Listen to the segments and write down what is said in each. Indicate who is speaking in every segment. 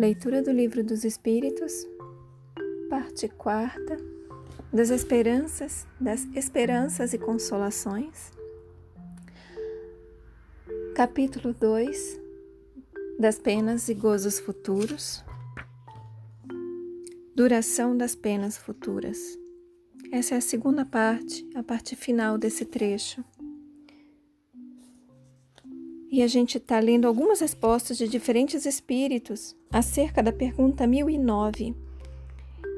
Speaker 1: Leitura do Livro dos Espíritos, parte quarta, das esperanças, das esperanças e consolações. Capítulo 2, das penas e gozos futuros. Duração das penas futuras. Essa é a segunda parte, a parte final desse trecho. E a gente está lendo algumas respostas de diferentes espíritos acerca da pergunta 1009,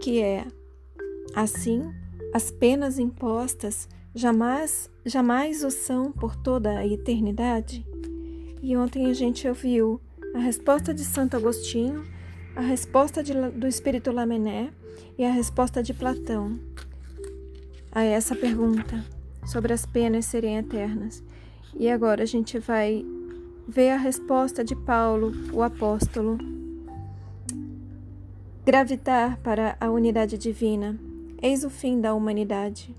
Speaker 1: que é: assim, as penas impostas jamais, jamais o são por toda a eternidade? E ontem a gente ouviu a resposta de Santo Agostinho, a resposta de, do Espírito Lamené e a resposta de Platão a essa pergunta sobre as penas serem eternas. E agora a gente vai vê a resposta de Paulo, o apóstolo. Gravitar para a unidade divina. Eis o fim da humanidade.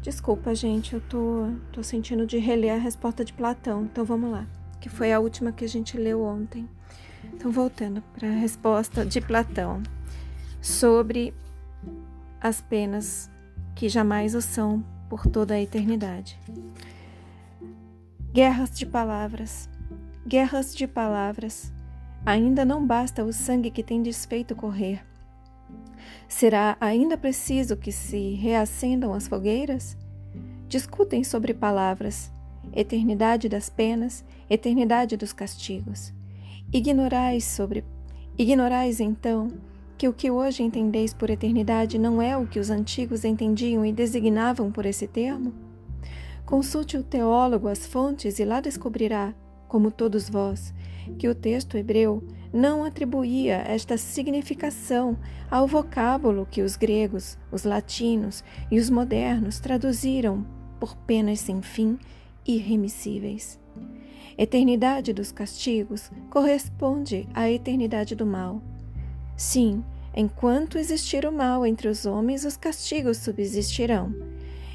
Speaker 1: Desculpa, gente, eu tô, tô sentindo de reler a resposta de Platão, então vamos lá, que foi a última que a gente leu ontem. Então, voltando para a resposta de Platão sobre as penas que jamais o são por toda a eternidade. Guerras de palavras, guerras de palavras. Ainda não basta o sangue que tem desfeito correr. Será ainda preciso que se reacendam as fogueiras? Discutem sobre palavras, eternidade das penas, eternidade dos castigos. Ignorais sobre ignorais então que o que hoje entendeis por eternidade não é o que os antigos entendiam e designavam por esse termo? Consulte o teólogo as fontes e lá descobrirá, como todos vós, que o texto hebreu não atribuía esta significação ao vocábulo que os gregos, os latinos e os modernos traduziram por penas sem fim irremissíveis. Eternidade dos castigos corresponde à eternidade do mal. Sim, enquanto existir o mal entre os homens, os castigos subsistirão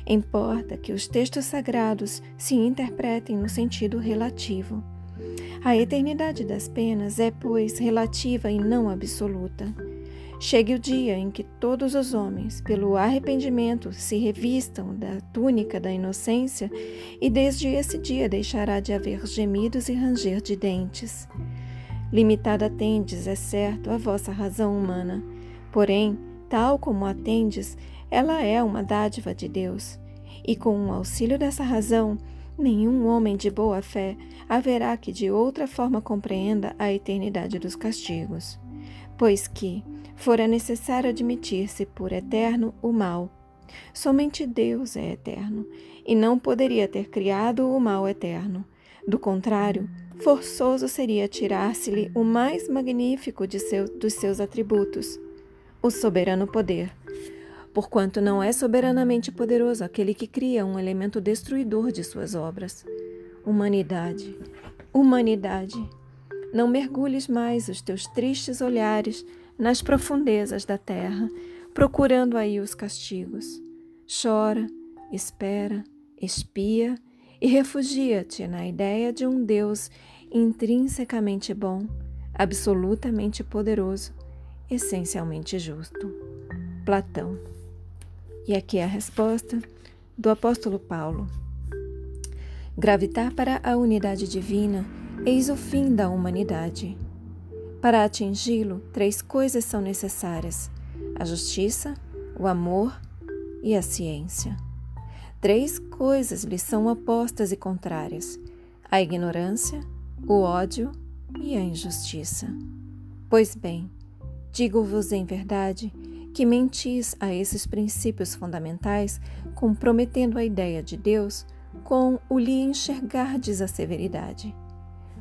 Speaker 1: Importa que os textos sagrados se interpretem no sentido relativo. A eternidade das penas é, pois, relativa e não absoluta. Chegue o dia em que todos os homens, pelo arrependimento, se revistam da túnica da inocência, e desde esse dia deixará de haver gemidos e ranger de dentes. Limitada tendes, é certo, a vossa razão humana, porém, tal como atendes, ela é uma dádiva de Deus. E com o auxílio dessa razão, nenhum homem de boa fé haverá que de outra forma compreenda a eternidade dos castigos. Pois que fora necessário admitir-se por eterno o mal. Somente Deus é eterno, e não poderia ter criado o mal eterno. Do contrário, forçoso seria tirar-se-lhe o mais magnífico seu, dos seus atributos, o soberano poder porquanto não é soberanamente poderoso aquele que cria um elemento destruidor de suas obras. Humanidade, humanidade, não mergulhes mais os teus tristes olhares nas profundezas da terra, procurando aí os castigos. Chora, espera, espia e refugia-te na ideia de um Deus intrinsecamente bom, absolutamente poderoso, essencialmente justo. Platão. E aqui é a resposta do apóstolo Paulo. Gravitar para a unidade divina, eis o fim da humanidade. Para atingi-lo, três coisas são necessárias: a justiça, o amor e a ciência. Três coisas lhe são opostas e contrárias: a ignorância, o ódio e a injustiça. Pois bem, digo-vos em verdade que mentis a esses princípios fundamentais, comprometendo a ideia de Deus com o lhe enxergardes a severidade.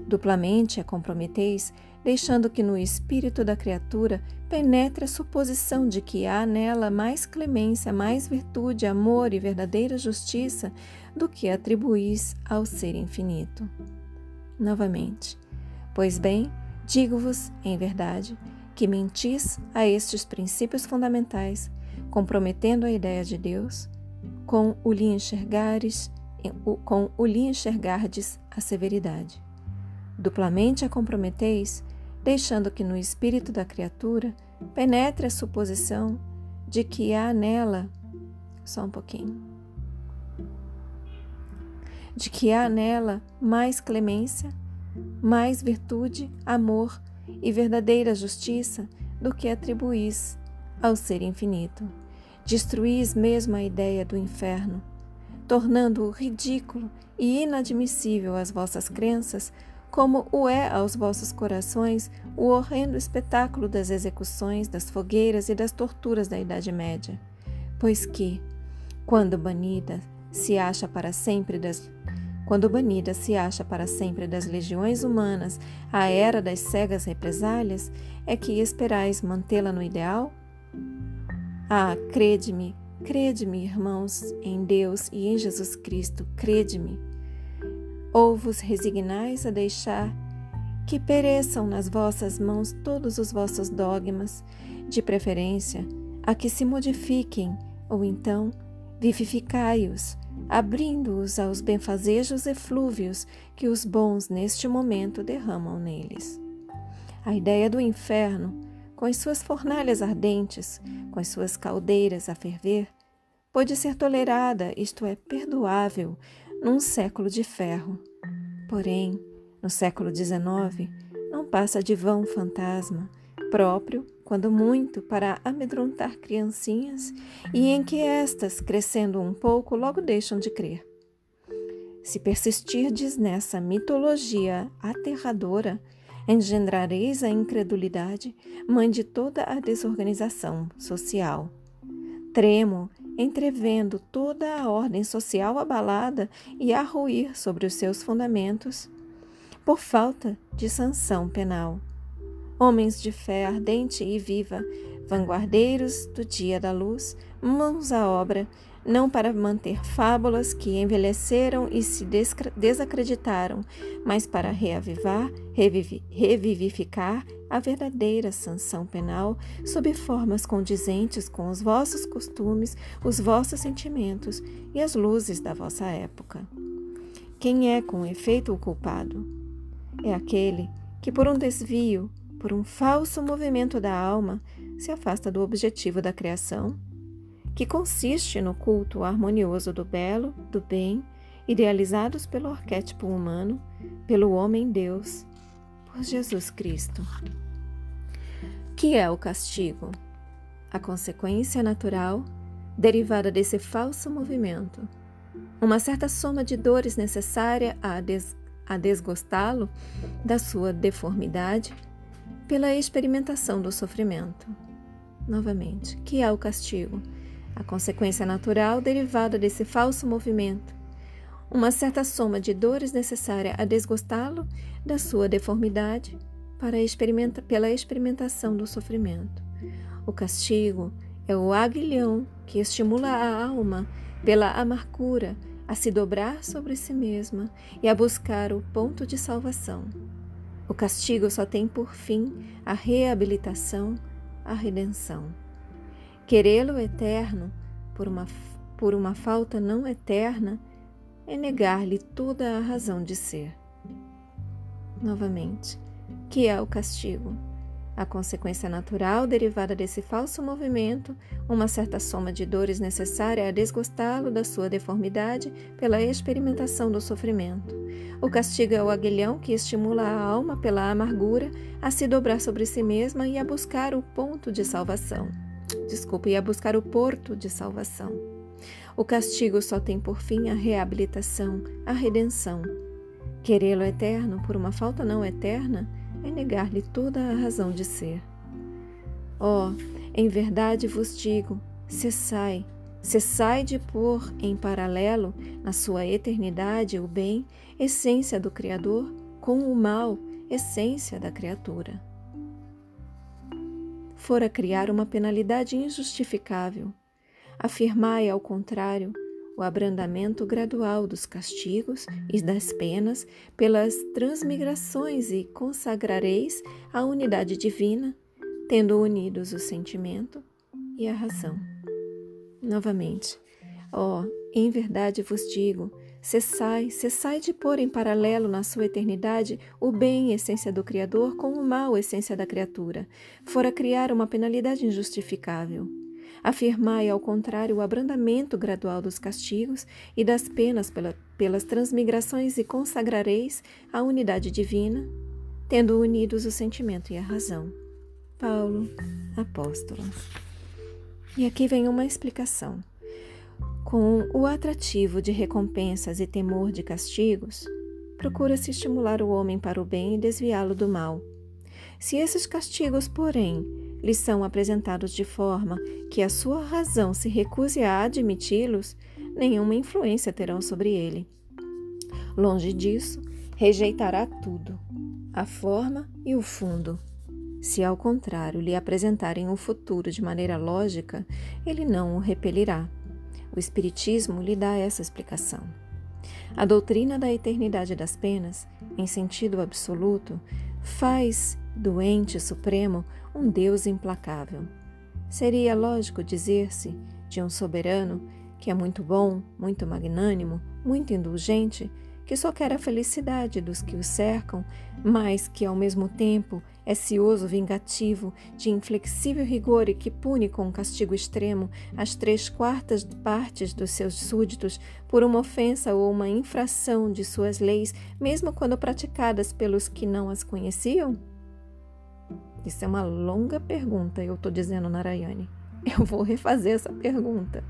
Speaker 1: Duplamente a comprometeis, deixando que no espírito da criatura penetre a suposição de que há nela mais clemência, mais virtude, amor e verdadeira justiça do que atribuís ao ser infinito. Novamente, pois bem, digo-vos, em verdade, que mentis a estes princípios fundamentais, comprometendo a ideia de Deus, com o lhe enxergares, com o lhe enxergardes a severidade. Duplamente a comprometeis, deixando que no espírito da criatura penetre a suposição de que há nela só um pouquinho de que há nela mais clemência, mais virtude, amor e verdadeira justiça do que atribuís ao Ser Infinito. Destruís mesmo a ideia do inferno, tornando-o ridículo e inadmissível às vossas crenças, como o é aos vossos corações o horrendo espetáculo das execuções, das fogueiras e das torturas da Idade Média. Pois que, quando banida, se acha para sempre das quando banida se acha para sempre das legiões humanas a era das cegas represálias, é que esperais mantê-la no ideal? Ah, crede-me, crede-me, irmãos, em Deus e em Jesus Cristo, crede-me. Ou vos resignais a deixar que pereçam nas vossas mãos todos os vossos dogmas, de preferência a que se modifiquem, ou então vivificai-os abrindo-os aos benfazejos eflúvios que os bons neste momento derramam neles. A ideia do inferno, com as suas fornalhas ardentes, com as suas caldeiras a ferver, pode ser tolerada, isto é, perdoável, num século de ferro. Porém, no século XIX, não passa de vão fantasma, próprio quando muito, para amedrontar criancinhas, e em que estas, crescendo um pouco, logo deixam de crer. Se persistirdes nessa mitologia aterradora, engendrareis a incredulidade, mãe de toda a desorganização social. Tremo, entrevendo toda a ordem social abalada e a ruir sobre os seus fundamentos, por falta de sanção penal homens de fé ardente e viva, vanguardeiros do dia da luz, mãos à obra, não para manter fábulas que envelheceram e se desacreditaram, mas para reavivar, revivi revivificar a verdadeira sanção penal sob formas condizentes com os vossos costumes, os vossos sentimentos e as luzes da vossa época. Quem é, com efeito, o culpado? É aquele que, por um desvio, por um falso movimento da alma, se afasta do objetivo da criação, que consiste no culto harmonioso do belo, do bem, idealizados pelo arquétipo humano, pelo homem-deus, por Jesus Cristo. Que é o castigo? A consequência natural derivada desse falso movimento. Uma certa soma de dores necessária a, des a desgostá-lo da sua deformidade pela experimentação do sofrimento. Novamente, que é o castigo? A consequência natural derivada desse falso movimento. Uma certa soma de dores necessária a desgostá-lo da sua deformidade para experimenta pela experimentação do sofrimento. O castigo é o aguilhão que estimula a alma pela amargura a se dobrar sobre si mesma e a buscar o ponto de salvação. O castigo só tem por fim a reabilitação, a redenção. Querê-lo eterno por uma, por uma falta não eterna é negar-lhe toda a razão de ser. Novamente, que é o castigo? A consequência natural derivada desse falso movimento, uma certa soma de dores necessária a desgostá-lo da sua deformidade pela experimentação do sofrimento. O castigo é o aguilhão que estimula a alma pela amargura a se dobrar sobre si mesma e a buscar o ponto de salvação. Desculpe, e a buscar o porto de salvação. O castigo só tem por fim a reabilitação, a redenção. Querê-lo eterno por uma falta não eterna é negar-lhe toda a razão de ser. Oh, em verdade vos digo: cessai, cessai de pôr em paralelo, na sua eternidade, o bem, essência do Criador, com o mal, essência da criatura. Fora criar uma penalidade injustificável. Afirmai, ao contrário, o abrandamento gradual dos castigos e das penas pelas transmigrações e consagrareis a unidade divina, tendo unidos o sentimento e a razão. Novamente, Oh, em verdade vos digo, cessai, cessai de pôr em paralelo na sua eternidade o bem, essência do Criador, com o mal, essência da criatura. Fora criar uma penalidade injustificável. Afirmai, ao contrário, o abrandamento gradual dos castigos e das penas pela, pelas transmigrações e consagrareis a unidade divina, tendo unidos o sentimento e a razão. Paulo, apóstolo. E aqui vem uma explicação. Com o atrativo de recompensas e temor de castigos, procura-se estimular o homem para o bem e desviá-lo do mal. Se esses castigos, porém, lhes são apresentados de forma que a sua razão se recuse a admiti-los, nenhuma influência terão sobre ele. Longe disso, rejeitará tudo, a forma e o fundo. Se, ao contrário, lhe apresentarem o futuro de maneira lógica, ele não o repelirá. O Espiritismo lhe dá essa explicação. A doutrina da eternidade das penas, em sentido absoluto, faz do ente supremo um Deus implacável. Seria lógico dizer-se de um soberano que é muito bom, muito magnânimo, muito indulgente, que só quer a felicidade dos que o cercam, mas que ao mesmo tempo é cioso, vingativo, de inflexível rigor e que pune com um castigo extremo as três quartas partes dos seus súditos por uma ofensa ou uma infração de suas leis, mesmo quando praticadas pelos que não as conheciam? Isso é uma longa pergunta, eu estou dizendo, Narayane. Eu vou refazer essa pergunta.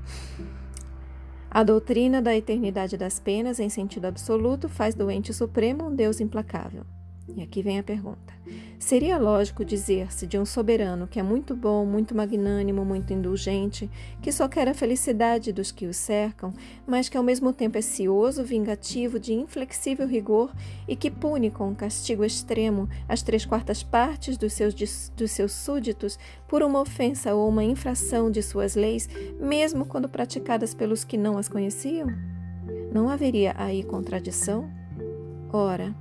Speaker 1: A doutrina da eternidade das penas, em sentido absoluto, faz do ente supremo um Deus implacável. E aqui vem a pergunta: seria lógico dizer-se de um soberano que é muito bom, muito magnânimo, muito indulgente, que só quer a felicidade dos que o cercam, mas que ao mesmo tempo é cioso, vingativo, de inflexível rigor e que pune com um castigo extremo as três quartas partes dos seus, dos seus súditos por uma ofensa ou uma infração de suas leis, mesmo quando praticadas pelos que não as conheciam? Não haveria aí contradição? Ora,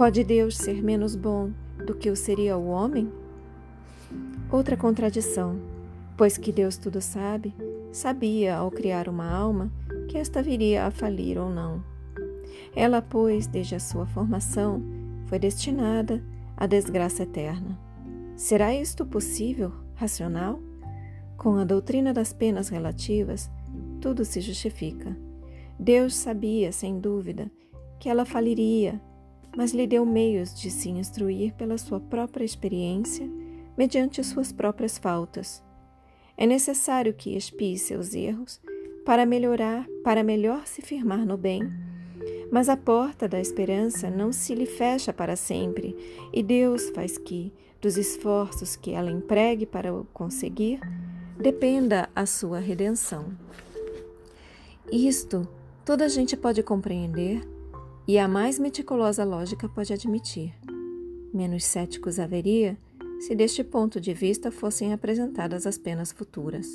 Speaker 1: Pode Deus ser menos bom do que o seria o homem? Outra contradição, pois que Deus tudo sabe, sabia ao criar uma alma que esta viria a falir ou não. Ela, pois, desde a sua formação, foi destinada à desgraça eterna. Será isto possível, racional? Com a doutrina das penas relativas, tudo se justifica. Deus sabia, sem dúvida, que ela faliria mas lhe deu meios de se instruir pela sua própria experiência, mediante suas próprias faltas. É necessário que expie seus erros para melhorar, para melhor se firmar no bem. Mas a porta da esperança não se lhe fecha para sempre, e Deus faz que, dos esforços que ela empregue para o conseguir, dependa a sua redenção. Isto toda a gente pode compreender e a mais meticulosa lógica pode admitir. Menos céticos haveria se deste ponto de vista fossem apresentadas as penas futuras.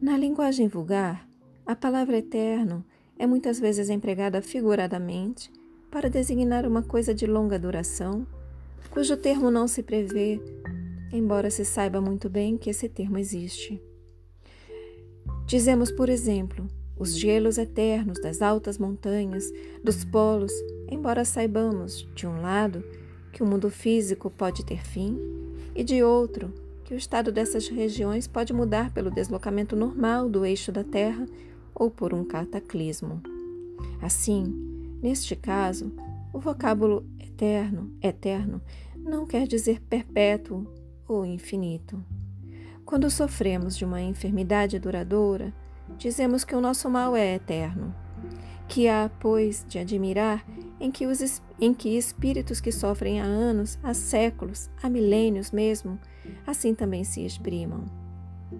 Speaker 1: Na linguagem vulgar, a palavra eterno é muitas vezes empregada figuradamente para designar uma coisa de longa duração, cujo termo não se prevê, embora se saiba muito bem que esse termo existe. Dizemos, por exemplo, os gelos eternos das altas montanhas, dos polos, embora saibamos, de um lado, que o mundo físico pode ter fim, e de outro, que o estado dessas regiões pode mudar pelo deslocamento normal do eixo da Terra ou por um cataclismo. Assim, neste caso, o vocábulo eterno, eterno, não quer dizer perpétuo ou infinito. Quando sofremos de uma enfermidade duradoura, dizemos que o nosso mal é eterno. Que há, pois, de admirar em que, os, em que espíritos que sofrem há anos, há séculos, há milênios mesmo, assim também se exprimam.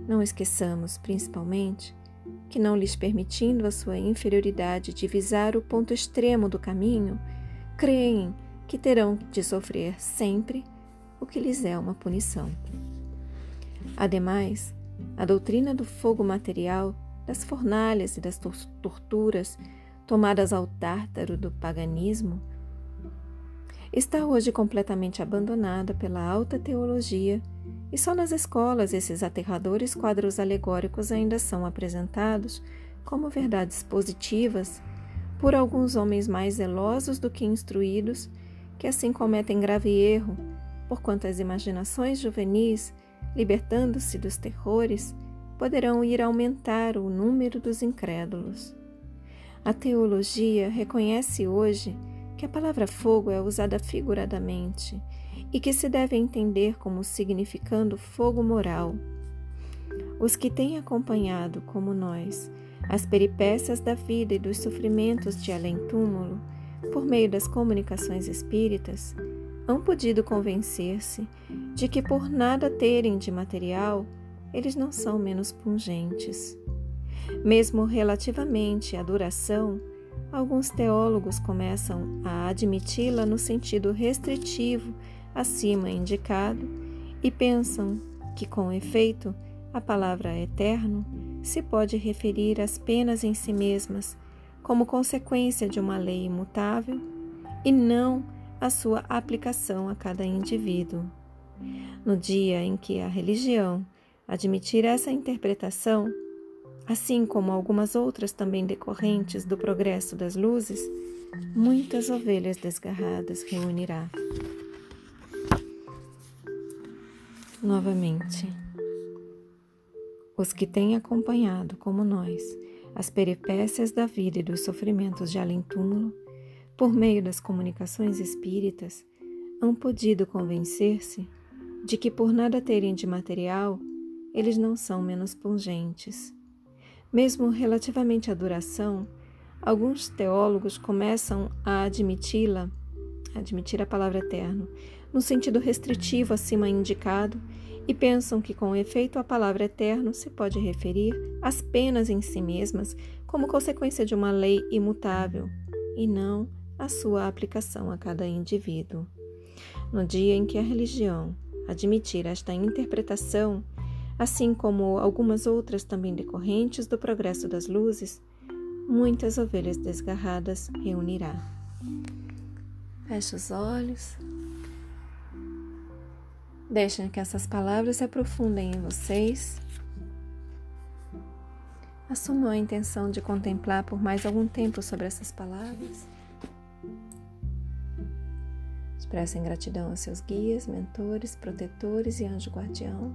Speaker 1: Não esqueçamos, principalmente, que não lhes permitindo a sua inferioridade divisar o ponto extremo do caminho, creem que terão de sofrer sempre o que lhes é uma punição. Ademais, a doutrina do fogo material das fornalhas e das torturas tomadas ao tártaro do paganismo, está hoje completamente abandonada pela alta teologia e só nas escolas esses aterradores quadros alegóricos ainda são apresentados como verdades positivas por alguns homens mais zelosos do que instruídos, que assim cometem grave erro, porquanto as imaginações juvenis, libertando-se dos terrores, poderão ir aumentar o número dos incrédulos. A teologia reconhece hoje que a palavra fogo é usada figuradamente e que se deve entender como significando fogo moral. Os que têm acompanhado, como nós, as peripécias da vida e dos sofrimentos de além-túmulo, por meio das comunicações espíritas, hão podido convencer-se de que, por nada terem de material, eles não são menos pungentes. Mesmo relativamente à duração, alguns teólogos começam a admiti-la no sentido restritivo acima indicado e pensam que, com efeito, a palavra eterno se pode referir às penas em si mesmas como consequência de uma lei imutável e não à sua aplicação a cada indivíduo. No dia em que a religião admitir essa interpretação, assim como algumas outras também decorrentes do progresso das luzes, muitas ovelhas desgarradas reunirá. Novamente, os que têm acompanhado, como nós, as peripécias da vida e dos sofrimentos de além-túmulo, por meio das comunicações espíritas, hão podido convencer-se de que, por nada terem de material, eles não são menos pungentes. Mesmo relativamente à duração, alguns teólogos começam a admiti-la, admitir a palavra eterno, no sentido restritivo acima indicado, e pensam que, com efeito, a palavra eterno se pode referir às penas em si mesmas como consequência de uma lei imutável, e não à sua aplicação a cada indivíduo. No dia em que a religião admitir esta interpretação, assim como algumas outras também decorrentes do progresso das luzes, muitas ovelhas desgarradas reunirá. Feche os olhos. Deixem que essas palavras se aprofundem em vocês. Assumam a intenção de contemplar por mais algum tempo sobre essas palavras. Expressem gratidão aos seus guias, mentores, protetores e anjo guardião.